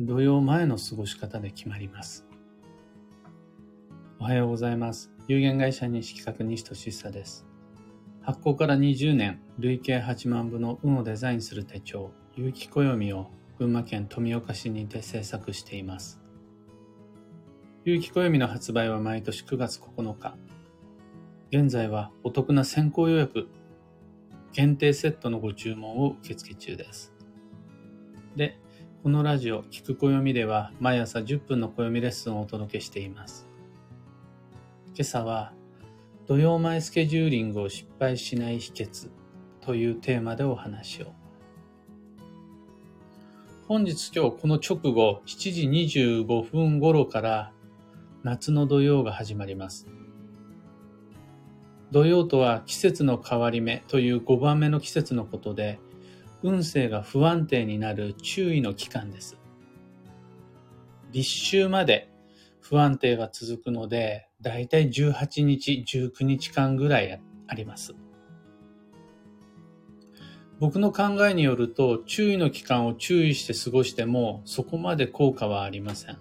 土曜前の過ごし方で決まります。おはようございます。有限会社西企画西俊久です。発行から20年、累計8万部の運をデザインする手帳、有機暦を群馬県富岡市にて制作しています。有機暦の発売は毎年9月9日。現在はお得な先行予約、限定セットのご注文を受付中です。で、このラジオ、聞く暦では毎朝10分の暦レッスンをお届けしています。今朝は、土曜前スケジューリングを失敗しない秘訣というテーマでお話を。本日今日この直後7時25分頃から夏の土曜が始まります。土曜とは季節の変わり目という5番目の季節のことで、運勢が不安定になる注意の期間です。立秋まで不安定が続くので、だいたい18日、19日間ぐらいあります。僕の考えによると、注意の期間を注意して過ごしても、そこまで効果はありません。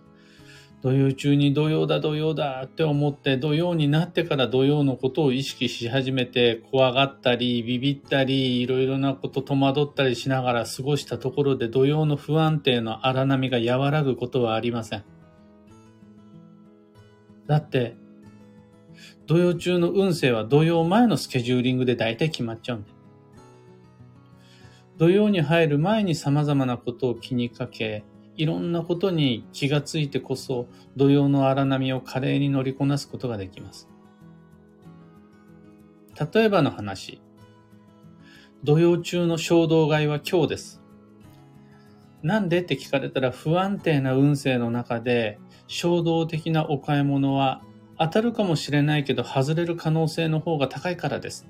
土曜中に土曜だ土曜だって思って土曜になってから土曜のことを意識し始めて怖がったりビビったりいろいろなこと戸惑ったりしながら過ごしたところで土曜の不安定の荒波が和らぐことはありません。だって土曜中の運勢は土曜前のスケジューリングで大体決まっちゃうんで。土曜に入る前に様々なことを気にかけいろんなことに気がついてこそ土曜の荒波を華麗に乗りこなすことができます。例えばの話。土曜中の衝動買いは今日です。なんでって聞かれたら不安定な運勢の中で衝動的なお買い物は当たるかもしれないけど外れる可能性の方が高いからです。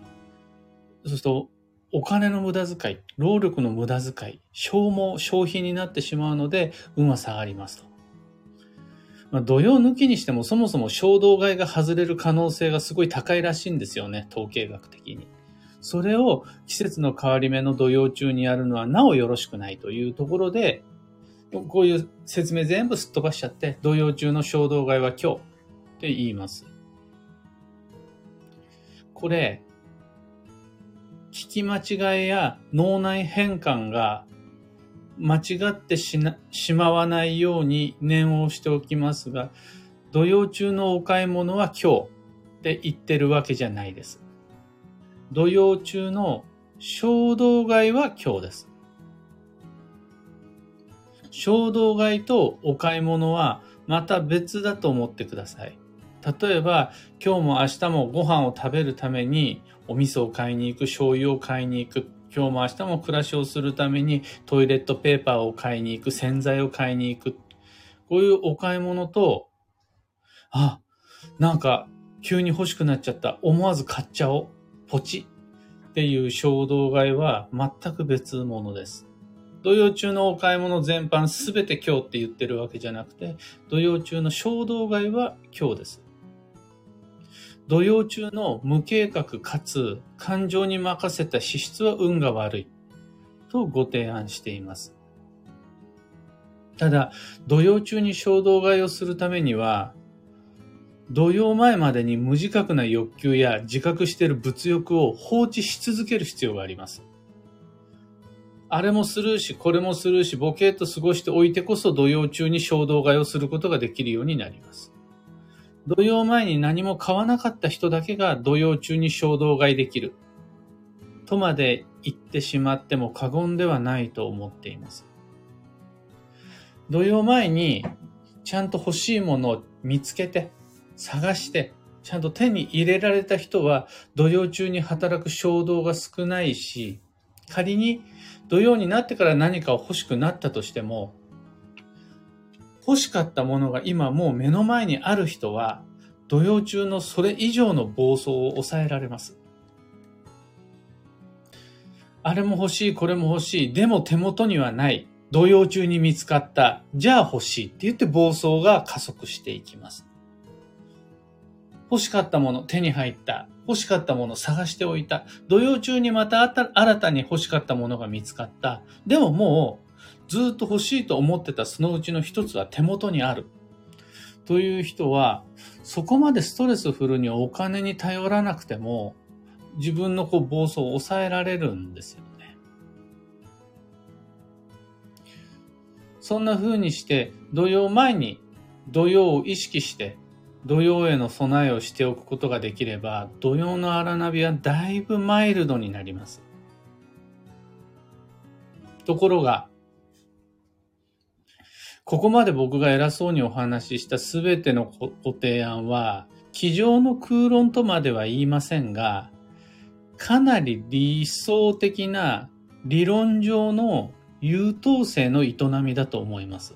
そうするとお金の無駄遣い、労力の無駄遣い、消耗、消費になってしまうので、運は下がりますと。まあ、土曜抜きにしてもそもそも衝動買いが外れる可能性がすごい高いらしいんですよね、統計学的に。それを季節の変わり目の土曜中にやるのはなおよろしくないというところで、こういう説明全部すっ飛ばしちゃって、土曜中の衝動買いは今日って言います。これ、聞き間違いや脳内変換が間違ってししまわないように念をしておきますが、土曜中のお買い物は今日って言ってるわけじゃないです。土曜中の衝動買いは今日です。衝動買いとお買い物はまた別だと思ってください。例えば、今日も明日もご飯を食べるためにお味噌を買いに行く、醤油を買いに行く、今日も明日も暮らしをするためにトイレットペーパーを買いに行く、洗剤を買いに行く。こういうお買い物と、あ、なんか急に欲しくなっちゃった。思わず買っちゃおう。ポチっていう衝動買いは全く別物です。土曜中のお買い物全般すべて今日って言ってるわけじゃなくて、土曜中の衝動買いは今日です。土曜中の無計画かつ感情に任せた資質は運が悪いとご提案しています。ただ、土曜中に衝動買いをするためには、土曜前までに無自覚な欲求や自覚している物欲を放置し続ける必要があります。あれもするし、これもするし、ボケーと過ごしておいてこそ土曜中に衝動買いをすることができるようになります。土曜前に何も買わなかった人だけが土曜中に衝動買いできる。とまで言ってしまっても過言ではないと思っています。土曜前にちゃんと欲しいものを見つけて、探して、ちゃんと手に入れられた人は土曜中に働く衝動が少ないし、仮に土曜になってから何かを欲しくなったとしても、欲しかったものが今もう目の前にある人は、土曜中のそれ以上の暴走を抑えられます。あれも欲しい、これも欲しい、でも手元にはない、土曜中に見つかった、じゃあ欲しいって言って暴走が加速していきます。欲しかったもの手に入った。欲しかったもの探しておいた。土曜中にまた新たに欲しかったものが見つかった。でももうずっと欲しいと思ってたそのうちの一つは手元にある。という人は、そこまでストレスフルにお金に頼らなくても、自分のこう暴走を抑えられるんですよね。そんな風にして、土曜前に土曜を意識して土曜への備えをしておくことができれば、土曜の荒ナビはだいぶマイルドになります。ところが、ここまで僕が偉そうにお話ししたすべてのご提案は、机上の空論とまでは言いませんが、かなり理想的な理論上の優等生の営みだと思います。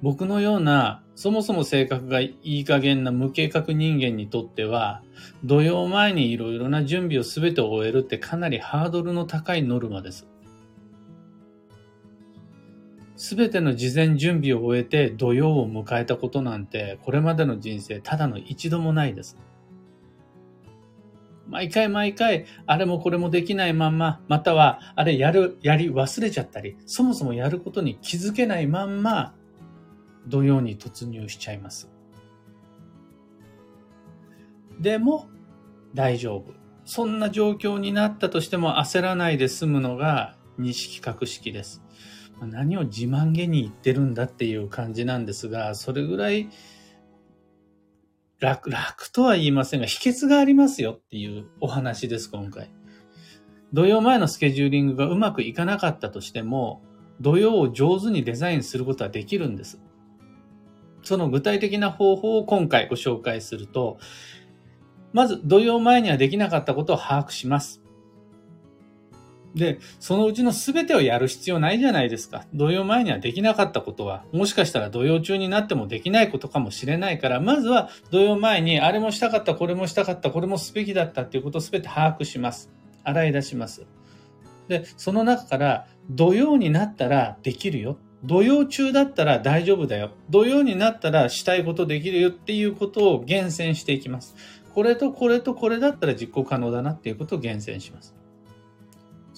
僕のような、そもそも性格がいい加減な無計画人間にとっては、土曜前にいろいろな準備を全て終えるってかなりハードルの高いノルマです。すべての事前準備を終えて土曜を迎えたことなんて、これまでの人生ただの一度もないです。毎回毎回、あれもこれもできないまんま、または、あれやる、やり忘れちゃったり、そもそもやることに気づけないまんま、土曜に突入しちゃいます。でも、大丈夫。そんな状況になったとしても焦らないで済むのが西企画式です。何を自慢げに言ってるんだっていう感じなんですが、それぐらい楽、楽とは言いませんが、秘訣がありますよっていうお話です、今回。土曜前のスケジューリングがうまくいかなかったとしても、土曜を上手にデザインすることはできるんです。その具体的な方法を今回ご紹介すると、まず土曜前にはできなかったことを把握します。で、そのうちの全てをやる必要ないじゃないですか。土曜前にはできなかったことは、もしかしたら土曜中になってもできないことかもしれないから、まずは土曜前にあれもしたかった、これもしたかった、これもすべきだったっていうことを全て把握します。洗い出します。で、その中から土曜になったらできるよ。土曜中だったら大丈夫だよ。土曜になったらしたいことできるよっていうことを厳選していきます。これとこれとこれだったら実行可能だなっていうことを厳選します。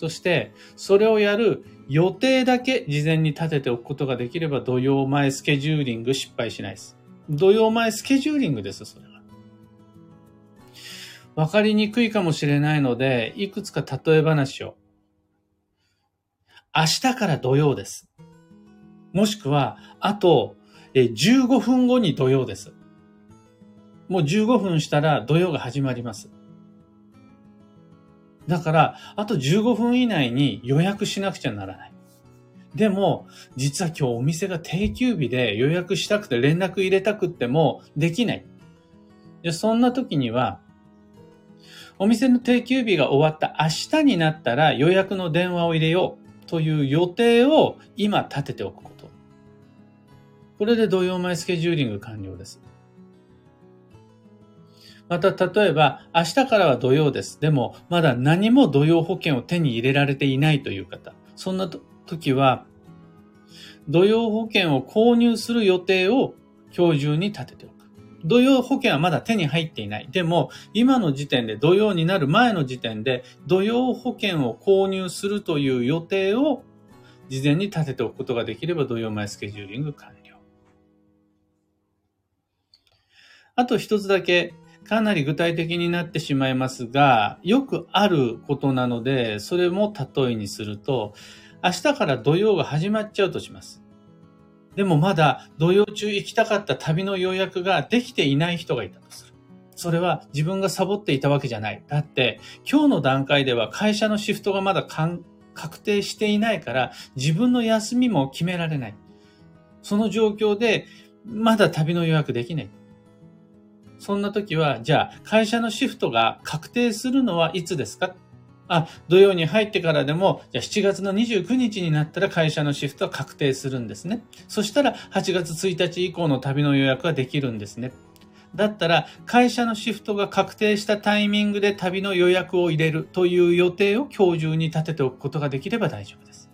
そして、それをやる予定だけ事前に立てておくことができれば土曜前スケジューリング失敗しないです。土曜前スケジューリングです、それは。わかりにくいかもしれないので、いくつか例え話を。明日から土曜です。もしくは、あと、15分後に土曜です。もう15分したら土曜が始まります。だから、あと15分以内に予約しなくちゃならない。でも、実は今日お店が定休日で予約したくて連絡入れたくってもできない。でそんな時には、お店の定休日が終わった明日になったら予約の電話を入れようという予定を今立てておくこと。これで土曜前スケジューリング完了です。また、例えば、明日からは土曜です。でも、まだ何も土曜保険を手に入れられていないという方。そんな時は、土曜保険を購入する予定を今日中に立てておく。土曜保険はまだ手に入っていない。でも、今の時点で土曜になる前の時点で、土曜保険を購入するという予定を事前に立てておくことができれば、土曜前スケジューリング完了。あと一つだけ、かなり具体的になってしまいますが、よくあることなので、それも例えにすると、明日から土曜が始まっちゃうとします。でもまだ土曜中行きたかった旅の予約ができていない人がいたとする。それは自分がサボっていたわけじゃない。だって今日の段階では会社のシフトがまだ確定していないから自分の休みも決められない。その状況でまだ旅の予約できない。そんな時は、じゃあ、会社のシフトが確定するのはいつですか？あ、土曜に入ってからでも、じゃあ7月の29日になったら会社のシフトは確定するんですね。そしたら8月1日以降の旅の予約ができるんですね。だったら、会社のシフトが確定したタイミングで旅の予約を入れるという予定を今日中に立てておくことができれば大丈夫です。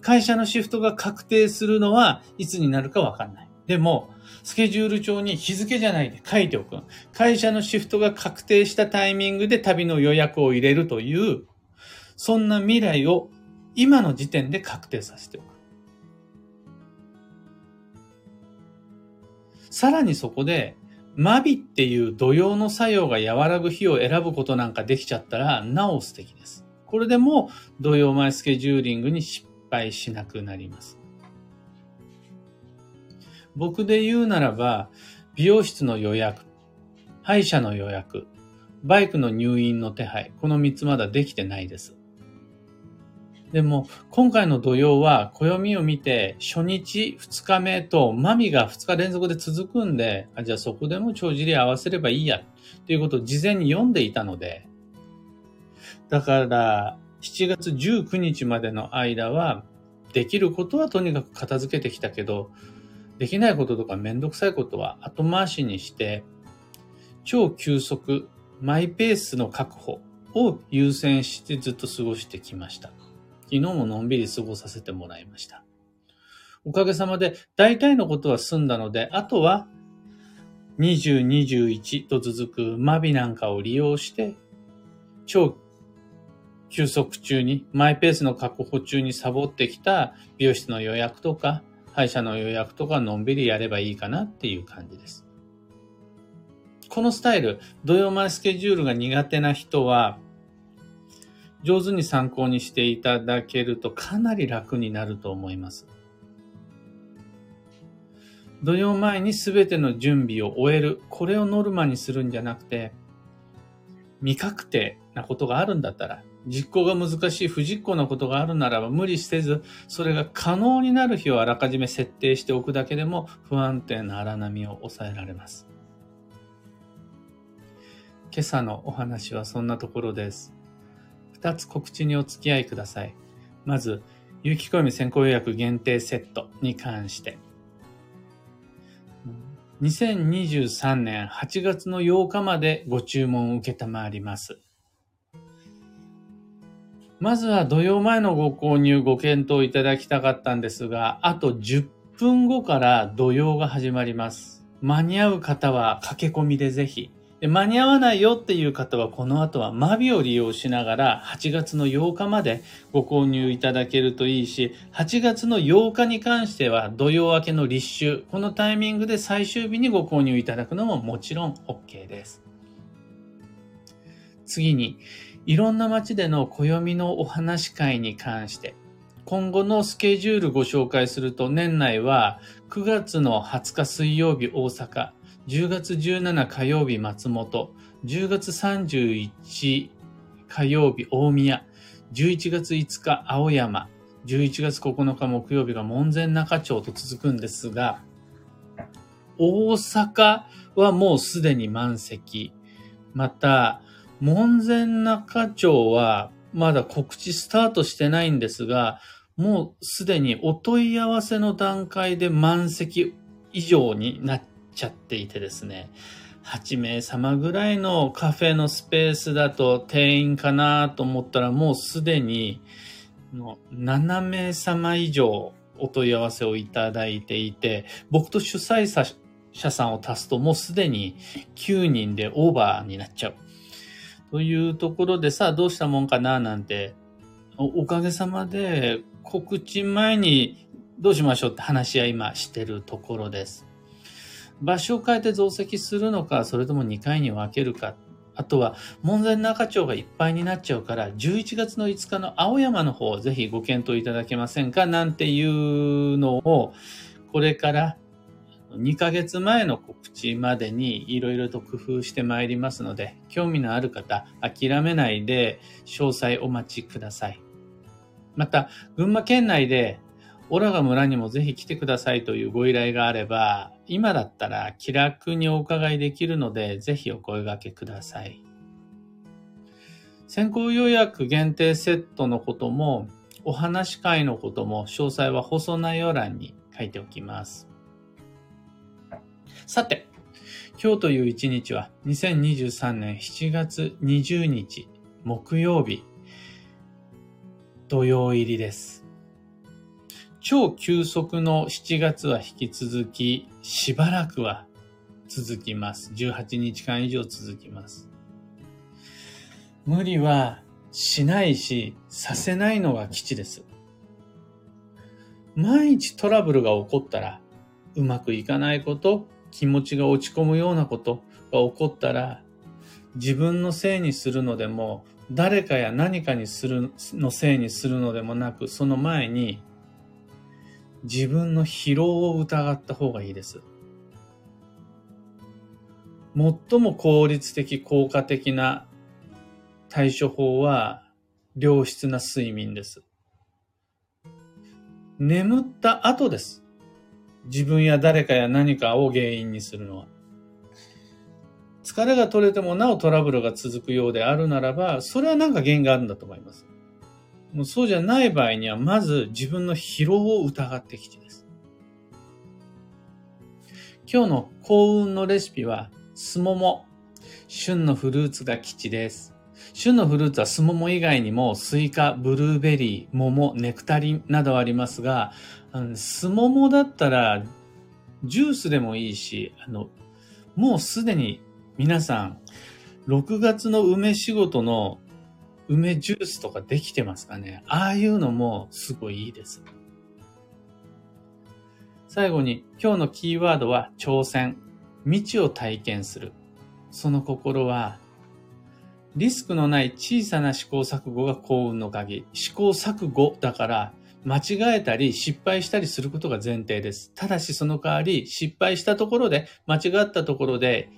会社のシフトが確定するのはいつになるかわかんない。でも、スケジュール帳に日付じゃないで書いておく。会社のシフトが確定したタイミングで旅の予約を入れるという、そんな未来を今の時点で確定させておく。さらにそこで、マビっていう土曜の作用が和らぐ日を選ぶことなんかできちゃったら、なお素敵です。これでも土曜前スケジューリングに失敗しなくなります。僕で言うならば、美容室の予約、歯医者の予約、バイクの入院の手配、この3つまだできてないです。でも、今回の土曜は、暦を見て、初日、2日目と、マミが2日連続で続くんで、あじゃあそこでも帳尻合わせればいいや、っていうことを事前に読んでいたので、だから、7月19日までの間は、できることはとにかく片付けてきたけど、できないこととかめんどくさいことは後回しにして、超急速、マイペースの確保を優先してずっと過ごしてきました。昨日ものんびり過ごさせてもらいました。おかげさまで大体のことは済んだので、あとは20、21と続くマビなんかを利用して、超休息中に、マイペースの確保中にサボってきた美容室の予約とか、歯医者の予約とかのんびりやればいいかなっていう感じです。このスタイル、土曜前スケジュールが苦手な人は、上手に参考にしていただけるとかなり楽になると思います。土曜前に全ての準備を終える。これをノルマにするんじゃなくて、未確定なことがあるんだったら、実行が難しい不実行なことがあるならば無理せず、それが可能になる日をあらかじめ設定しておくだけでも不安定な荒波を抑えられます。今朝のお話はそんなところです。二つ告知にお付き合いください。まず、有機暦先行予約限定セットに関して。2023年8月の8日までご注文を受けたまわります。まずは土曜前のご購入ご検討いただきたかったんですが、あと10分後から土曜が始まります。間に合う方は駆け込みでぜひ。間に合わないよっていう方はこの後はマビを利用しながら8月の8日までご購入いただけるといいし、8月の8日に関しては土曜明けの立秋、このタイミングで最終日にご購入いただくのももちろん OK です。次に、いろんな街での暦のお話会に関して、今後のスケジュールご紹介すると年内は9月の20日水曜日大阪、10月17火曜日松本、10月31火曜日大宮、11月5日青山、11月9日木曜日が門前仲町と続くんですが、大阪はもうすでに満席。また、門前仲町はまだ告知スタートしてないんですが、もうすでにお問い合わせの段階で満席以上になっちゃっていてですね、8名様ぐらいのカフェのスペースだと定員かなと思ったらもうすでに7名様以上お問い合わせをいただいていて、僕と主催者さんを足すともうすでに9人でオーバーになっちゃう。というところでさあどうしたもんかななんておかげさまで告知前にどうしましょうって話は今してるところです。場所を変えて増席するのか、それとも2回に分けるか。あとは、門前仲町がいっぱいになっちゃうから、11月の5日の青山の方、ぜひご検討いただけませんかなんていうのを、これから2ヶ月前の告知までにいろいろと工夫してまいりますので、興味のある方、諦めないで詳細お待ちください。また、群馬県内でオラが村にもぜひ来てくださいというご依頼があれば、今だったら気楽にお伺いできるので、ぜひお声掛けください。先行予約限定セットのことも、お話会のことも、詳細は放送内容欄に書いておきます。さて、今日という一日は2023年7月20日木曜日土曜入りです。超急速の7月は引き続き、しばらくは続きます。18日間以上続きます。無理はしないし、させないのが基地です。毎日トラブルが起こったら、うまくいかないこと、気持ちが落ち込むようなことが起こったら、自分のせいにするのでも、誰かや何かにする、のせいにするのでもなく、その前に、自分の疲労を疑った方がいいです。最も効率的、効果的な対処法は、良質な睡眠です。眠った後です。自分や誰かや何かを原因にするのは。疲れが取れてもなおトラブルが続くようであるならば、それは何か原因があるんだと思います。もうそうじゃない場合には、まず自分の疲労を疑ってきてです。今日の幸運のレシピは、すもも。旬のフルーツが吉です。旬のフルーツはスモモ以外にもスイカ、ブルーベリー、桃、ネクタリンなどありますが、スモモだったらジュースでもいいし、あの、もうすでに皆さん、6月の梅仕事の梅ジュースとかできてますかね？ああいうのもすごいいいです。最後に今日のキーワードは挑戦。未知を体験する。その心はリスクのない小さな試行錯誤が幸運の鍵。試行錯誤だから間違えたり失敗したりすることが前提です。ただしその代わり失敗したところで間違ったところで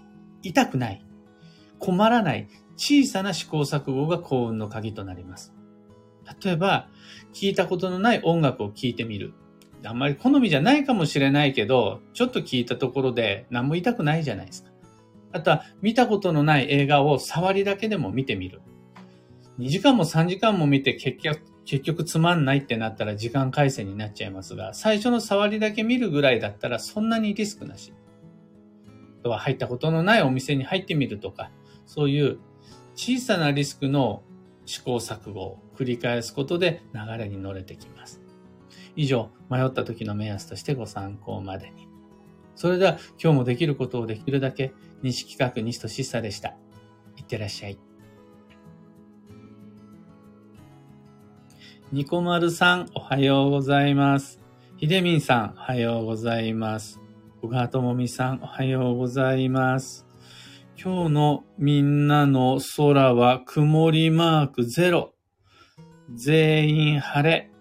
痛くない。困らない小さな試行錯誤が幸運の鍵となります。例えば、聞いたことのない音楽を聴いてみる。あんまり好みじゃないかもしれないけど、ちょっと聞いたところで何も痛くないじゃないですか。あとは見たことのない映画を触りだけでも見てみる。2時間も3時間も見て結局、結局つまんないってなったら時間改正になっちゃいますが、最初の触りだけ見るぐらいだったらそんなにリスクなし。あとは入ったことのないお店に入ってみるとか、そういう小さなリスクの試行錯誤を繰り返すことで流れに乗れてきます。以上、迷った時の目安としてご参考までに。それでは今日もできることをできるだけ西企画西俊久でした。いってらっしゃい。ニコマルさん、おはようございます。ひでみんさん、おはようございます。小川ともみさん、おはようございます。今日のみんなの空は曇りマークゼロ。全員晴れ。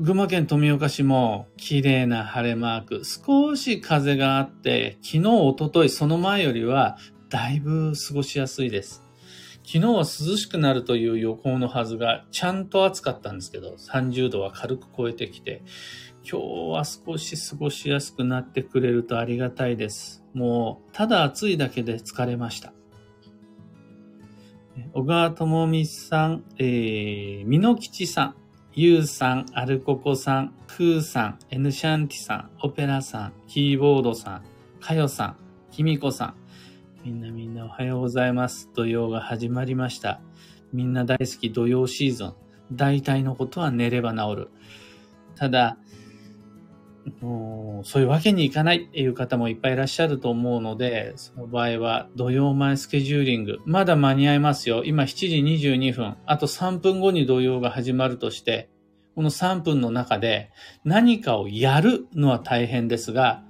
群馬県富岡市も綺麗な晴れマーク。少し風があって、昨日、おととい、その前よりはだいぶ過ごしやすいです。昨日は涼しくなるという予報のはずが、ちゃんと暑かったんですけど、30度は軽く超えてきて、今日は少し過ごしやすくなってくれるとありがたいです。もう、ただ暑いだけで疲れました。小川智美さん、えー、美濃吉さん、ゆうさん、アルココさん、クーさん、エヌシャンティさん、オペラさん、キーボードさん、かよさん、きみこさん。みんなみんなおはようございます。土曜が始まりました。みんな大好き土曜シーズン。大体のことは寝れば治る。ただ、もうそういうわけにいかないっていう方もいっぱいいらっしゃると思うので、その場合は土曜前スケジューリング、まだ間に合いますよ。今7時22分、あと3分後に土曜が始まるとして、この3分の中で何かをやるのは大変ですが、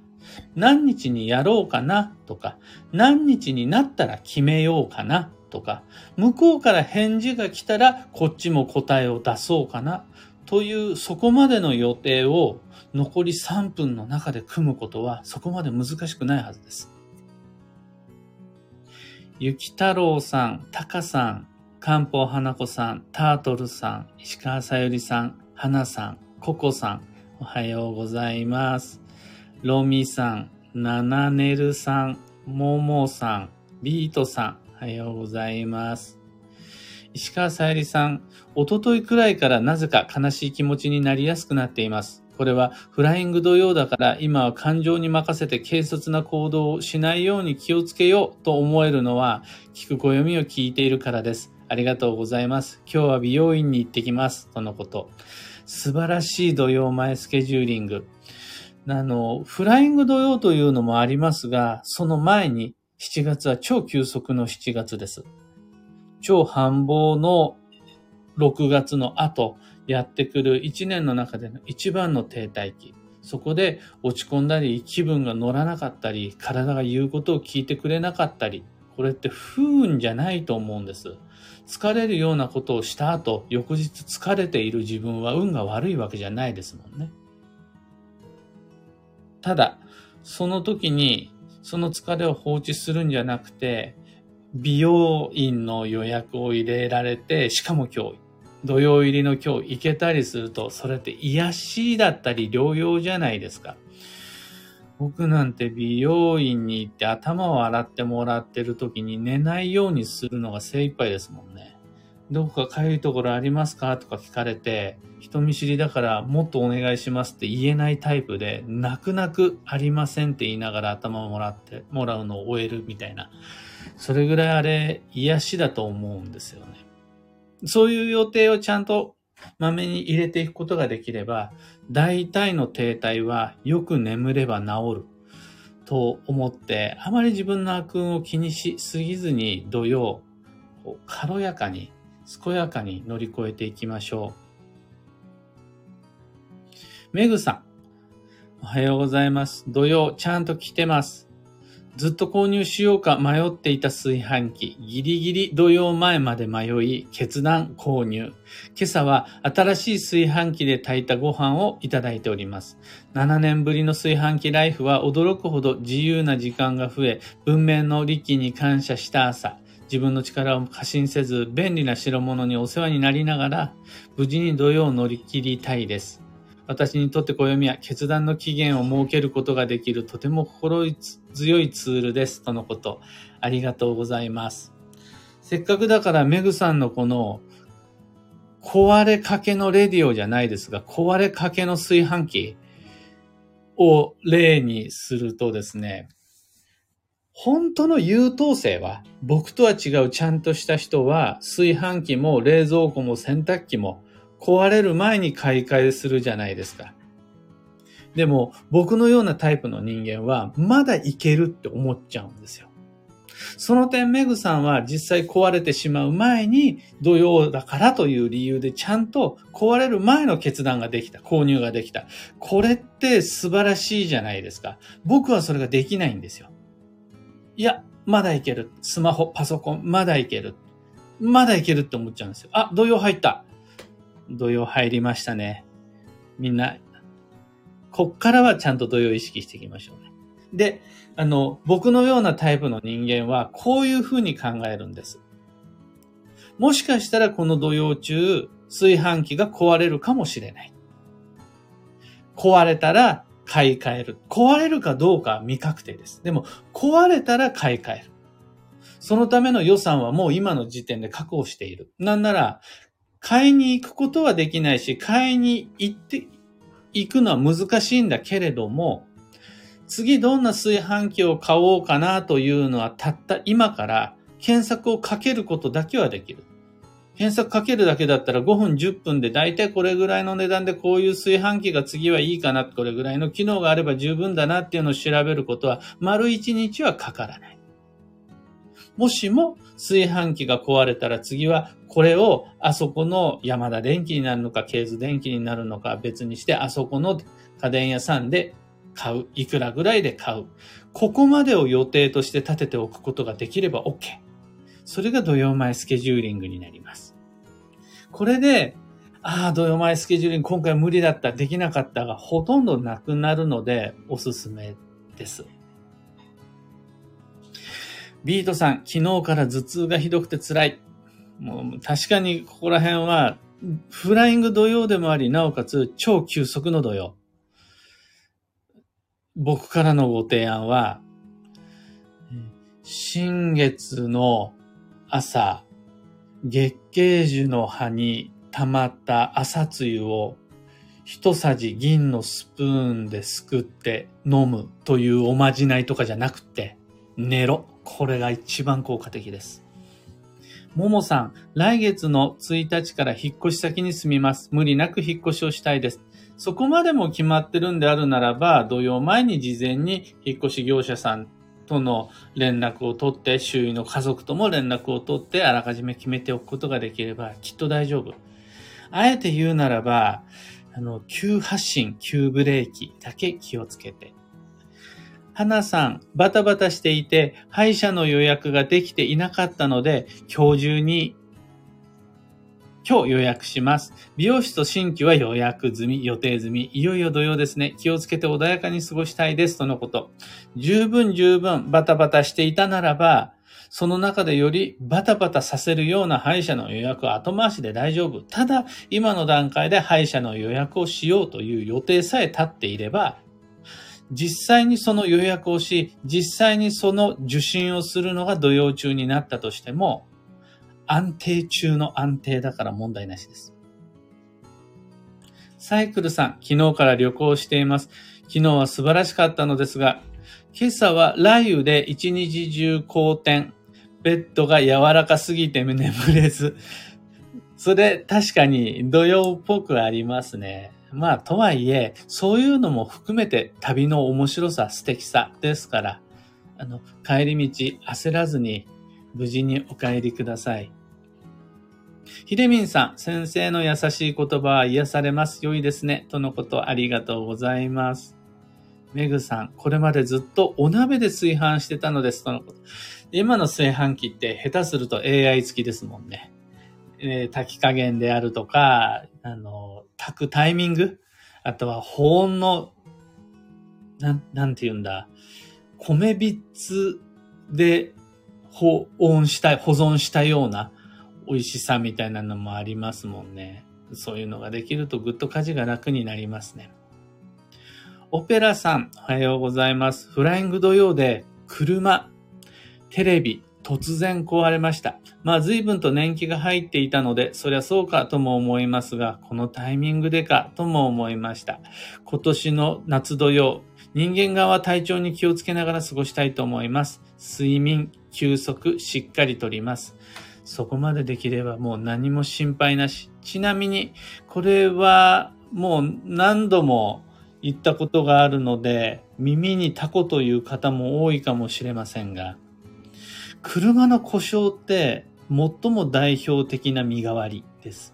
何日にやろうかなとか、何日になったら決めようかなとか、向こうから返事が来たらこっちも答えを出そうかな。というそこまでの予定を残り3分の中で組むことはそこまで難しくないはずです。ゆき太郎さん、たかさん、かんぽう花子さん、タートルさん、石川さゆりさん、はなさん、ここさん、おはようございます。ロミさん、ナナネルさん、ももさん、ビートさん、おはようございます。石川さゆりさん、おとといくらいからなぜか悲しい気持ちになりやすくなっています。これはフライング土曜だから今は感情に任せて軽率な行動をしないように気をつけようと思えるのは聞く暦を聞いているからです。ありがとうございます。今日は美容院に行ってきます。とのこと。素晴らしい土曜前スケジューリング。あの、フライング土曜というのもありますが、その前に7月は超急速の7月です。超繁忙の6月の後、やってくる1年の中での一番の停滞期。そこで落ち込んだり、気分が乗らなかったり、体が言うことを聞いてくれなかったり、これって不運じゃないと思うんです。疲れるようなことをした後、翌日疲れている自分は運が悪いわけじゃないですもんね。ただ、その時に、その疲れを放置するんじゃなくて、美容院の予約を入れられて、しかも今日、土曜入りの今日行けたりすると、それって癒しだったり療養じゃないですか。僕なんて美容院に行って頭を洗ってもらってる時に寝ないようにするのが精一杯ですもんね。どこか痒いところありますかとか聞かれて、人見知りだからもっとお願いしますって言えないタイプで、泣く泣くありませんって言いながら頭をもらって、もらうのを終えるみたいな。それぐらいあれ癒しだと思うんですよね。そういう予定をちゃんとまめに入れていくことができれば、大体の停滞はよく眠れば治ると思って、あまり自分の悪運を気にしすぎずに土曜、軽やかに、健やかに乗り越えていきましょう。メグさん、おはようございます。土曜、ちゃんと来てます。ずっと購入しようか迷っていた炊飯器、ギリギリ土曜前まで迷い、決断購入。今朝は新しい炊飯器で炊いたご飯をいただいております。7年ぶりの炊飯器ライフは驚くほど自由な時間が増え、文明の利器に感謝した朝。自分の力を過信せず、便利な代物にお世話になりながら、無事に土曜を乗り切りたいです。私にとって暦は決断の期限を設けることができるとても心強いツールです。とのこと。ありがとうございます。せっかくだからメグさんのこの壊れかけのレディオじゃないですが、壊れかけの炊飯器を例にするとですね、本当の優等生は、僕とは違うちゃんとした人は、炊飯器も冷蔵庫も洗濯機も壊れる前に買い替えするじゃないですか。でも、僕のようなタイプの人間は、まだいけるって思っちゃうんですよ。その点、メグさんは実際壊れてしまう前に、土曜だからという理由でちゃんと壊れる前の決断ができた、購入ができた。これって素晴らしいじゃないですか。僕はそれができないんですよ。いや、まだいける。スマホ、パソコン、まだいける。まだいけるって思っちゃうんですよ。あ、土曜入った。土曜入りましたね。みんな、こっからはちゃんと土曜意識していきましょうね。で、あの、僕のようなタイプの人間は、こういうふうに考えるんです。もしかしたらこの土曜中、炊飯器が壊れるかもしれない。壊れたら買い替える。壊れるかどうかは未確定です。でも、壊れたら買い替える。そのための予算はもう今の時点で確保している。なんなら、買いに行くことはできないし、買いに行って、行くのは難しいんだけれども、次どんな炊飯器を買おうかなというのはたった今から検索をかけることだけはできる。検索かけるだけだったら5分10分で大体これぐらいの値段でこういう炊飯器が次はいいかな、これぐらいの機能があれば十分だなっていうのを調べることは丸1日はかからない。もしも炊飯器が壊れたら次はこれをあそこの山田電機になるのか、ケーズ電機になるのか別にして、あそこの家電屋さんで買う。いくらぐらいで買う。ここまでを予定として立てておくことができれば OK。それが土曜前スケジューリングになります。これで、ああ、土曜前スケジューリング今回無理だった、できなかったがほとんどなくなるのでおすすめです。ビートさん、昨日から頭痛がひどくて辛い。もう確かにここら辺は、フライング土曜でもあり、なおかつ超急速の土曜。僕からのご提案は、新月の朝、月桂樹の葉に溜まった朝露を一さじ銀のスプーンですくって飲むというおまじないとかじゃなくて、寝ろ。これが一番効果的です。ももさん、来月の1日から引っ越し先に住みます。無理なく引っ越しをしたいです。そこまでも決まってるんであるならば、土曜前に事前に引っ越し業者さんとの連絡を取って、周囲の家族とも連絡を取って、あらかじめ決めておくことができれば、きっと大丈夫。あえて言うならば、あの、急発進、急ブレーキだけ気をつけて。花さん、バタバタしていて、歯医者の予約ができていなかったので、今日中に今日予約します。美容室と新規は予約済み、予定済み。いよいよ土曜ですね。気をつけて穏やかに過ごしたいです。とのこと。十分十分バタバタしていたならば、その中でよりバタバタさせるような歯医者の予約は後回しで大丈夫。ただ、今の段階で歯医者の予約をしようという予定さえ立っていれば、実際にその予約をし、実際にその受診をするのが土曜中になったとしても、安定中の安定だから問題なしです。サイクルさん、昨日から旅行しています。昨日は素晴らしかったのですが、今朝は雷雨で一日中好転。ベッドが柔らかすぎて眠れず。それ確かに土曜っぽくありますね。まあ、とはいえ、そういうのも含めて旅の面白さ、素敵さですから、あの、帰り道焦らずに無事にお帰りください。ひでみんさん、先生の優しい言葉は癒されます。良いですね。とのことありがとうございます。めぐさん、これまでずっとお鍋で炊飯してたのです。とのこと。今の炊飯器って下手すると AI 付きですもんね。えー、炊き加減であるとか、あの、炊くタイミング、あとは保温の、なん、なんて言うんだ、米びつで保温したい、保存したような美味しさみたいなのもありますもんね。そういうのができるとぐっと家事が楽になりますね。オペラさん、おはようございます。フライング土曜で車、テレビ、突然壊れました。まあ随分と年季が入っていたので、そりゃそうかとも思いますが、このタイミングでかとも思いました。今年の夏土曜、人間側は体調に気をつけながら過ごしたいと思います。睡眠、休息、しっかりとります。そこまでできればもう何も心配なし。ちなみに、これはもう何度も言ったことがあるので、耳にタコという方も多いかもしれませんが、車の故障って最も代表的な身代わりです。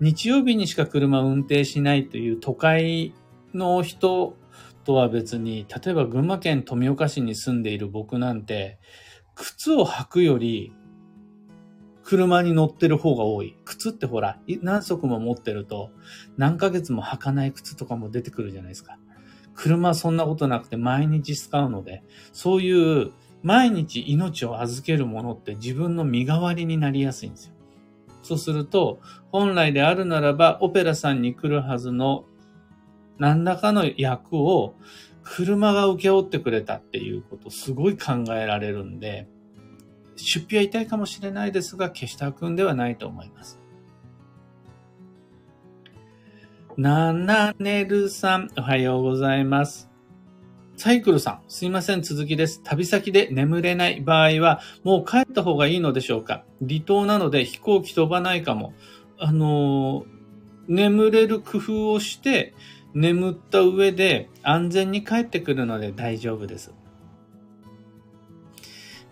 日曜日にしか車を運転しないという都会の人とは別に、例えば群馬県富岡市に住んでいる僕なんて、靴を履くより車に乗ってる方が多い。靴ってほら、何足も持ってると、何ヶ月も履かない靴とかも出てくるじゃないですか。車はそんなことなくて毎日使うので、そういう毎日命を預けるものって自分の身代わりになりやすいんですよ。そうすると、本来であるならば、オペラさんに来るはずの何らかの役を車が請け負ってくれたっていうことすごい考えられるんで、出費は痛いかもしれないですが、消したくんではないと思います。ななねるさん、おはようございます。サイクルさん、すいません、続きです。旅先で眠れない場合は、もう帰った方がいいのでしょうか？離島なので飛行機飛ばないかも。あの眠れる工夫をして、眠った上で安全に帰ってくるので大丈夫です。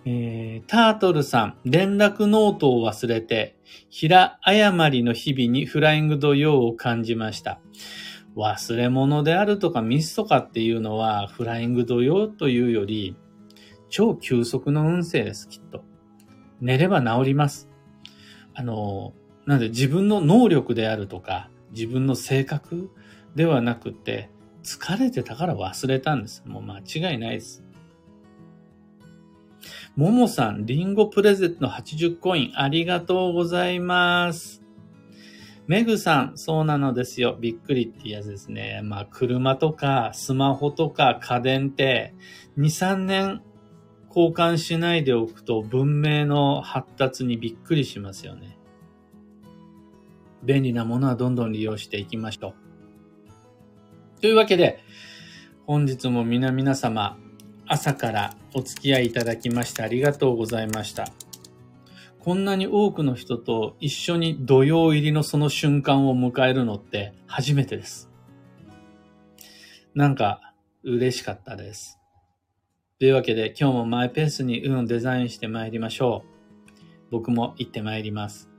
えー、タートルさん、連絡ノートを忘れて、平謝りの日々にフライング土用を感じました。忘れ物であるとかミスとかっていうのは、フライング土用というより、超急速の運勢です、きっと。寝れば治ります。あの、なんで自分の能力であるとか、自分の性格ではなくて、疲れてたから忘れたんです。もう間違いないです。ももさん、リンゴプレゼントの80コイン、ありがとうございます。メグさん、そうなのですよ。びっくりってやつですね。まあ、車とか、スマホとか、家電って、2、3年交換しないでおくと、文明の発達にびっくりしますよね。便利なものはどんどん利用していきましょう。というわけで、本日も皆々様、朝からお付き合いいただきましてありがとうございました。こんなに多くの人と一緒に土曜入りのその瞬間を迎えるのって初めてです。なんか嬉しかったです。というわけで今日もマイペースに運をデザインして参りましょう。僕も行って参ります。